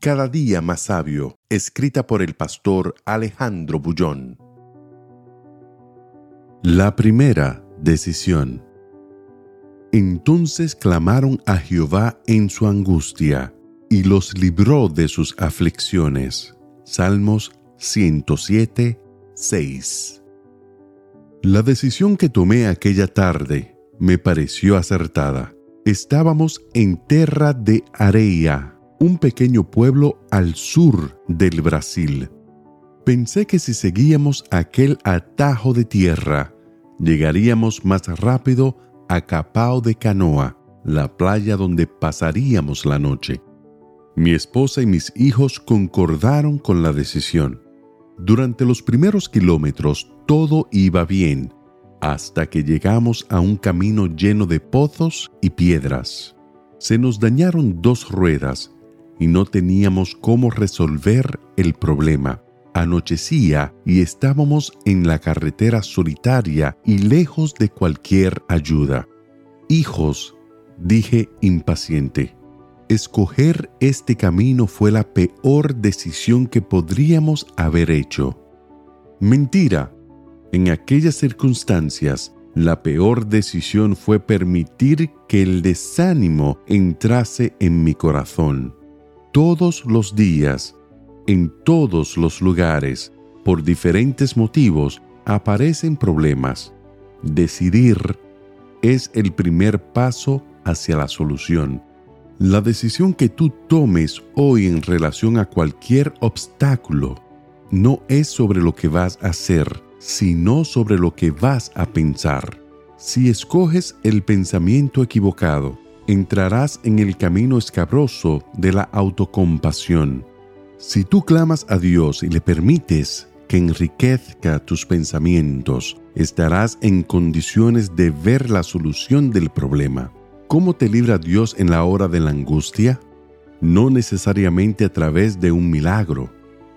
Cada día más sabio, escrita por el pastor Alejandro Bullón. La primera decisión. Entonces clamaron a Jehová en su angustia, y los libró de sus aflicciones. Salmos 107, 6. La decisión que tomé aquella tarde me pareció acertada. Estábamos en Terra de Areia, un pequeño pueblo al sur del Brasil. Pensé que si seguíamos aquel atajo de tierra, llegaríamos más rápido a Capao de Canoa, la playa donde pasaríamos la noche. Mi esposa y mis hijos concordaron con la decisión. Durante los primeros kilómetros todo iba bien, hasta que llegamos a un camino lleno de pozos y piedras. Se nos dañaron dos ruedas y no teníamos cómo resolver el problema. Anochecía y estábamos en la carretera solitaria y lejos de cualquier ayuda. Hijos, dije impaciente, escoger este camino fue la peor decisión que podríamos haber hecho. Mentira. En aquellas circunstancias, la peor decisión fue permitir que el desánimo entrase en mi corazón todos los días, en todos los lugares, por diferentes motivos, aparecen problemas. Decidir es el primer paso hacia la solución. La decisión que tú tomes hoy en relación a cualquier obstáculo no es sobre lo que vas a hacer, sino sobre lo que vas a pensar. Si escoges el pensamiento equivocado, entrarás en el camino escabroso de la autocompasión. Si tú clamas a Dios y le permites que enriquezca tus pensamientos, estarás en condiciones de ver la solución del problema. ¿Cómo te libra Dios en la hora de la angustia? No necesariamente a través de un milagro.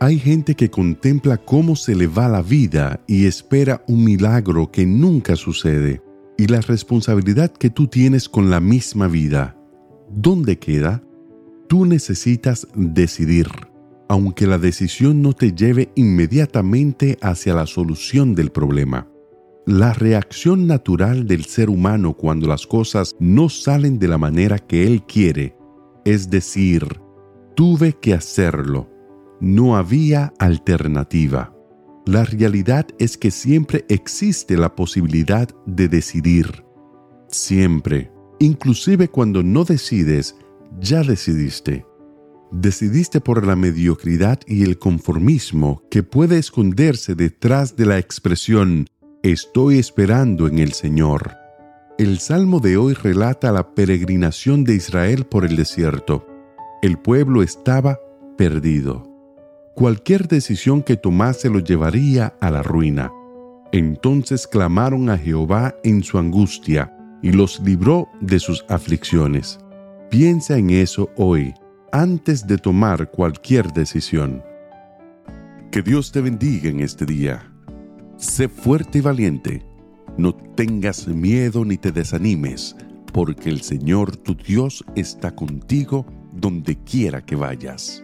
Hay gente que contempla cómo se le va la vida y espera un milagro que nunca sucede y la responsabilidad que tú tienes con la misma vida, ¿dónde queda? Tú necesitas decidir, aunque la decisión no te lleve inmediatamente hacia la solución del problema. La reacción natural del ser humano cuando las cosas no salen de la manera que él quiere es decir, tuve que hacerlo, no había alternativa. La realidad es que siempre existe la posibilidad de decidir. Siempre. Inclusive cuando no decides, ya decidiste. Decidiste por la mediocridad y el conformismo que puede esconderse detrás de la expresión estoy esperando en el Señor. El salmo de hoy relata la peregrinación de Israel por el desierto. El pueblo estaba perdido cualquier decisión que tomase lo llevaría a la ruina. Entonces clamaron a Jehová en su angustia y los libró de sus aflicciones. Piensa en eso hoy, antes de tomar cualquier decisión. Que Dios te bendiga en este día. Sé fuerte y valiente. No tengas miedo ni te desanimes, porque el Señor tu Dios está contigo donde quiera que vayas.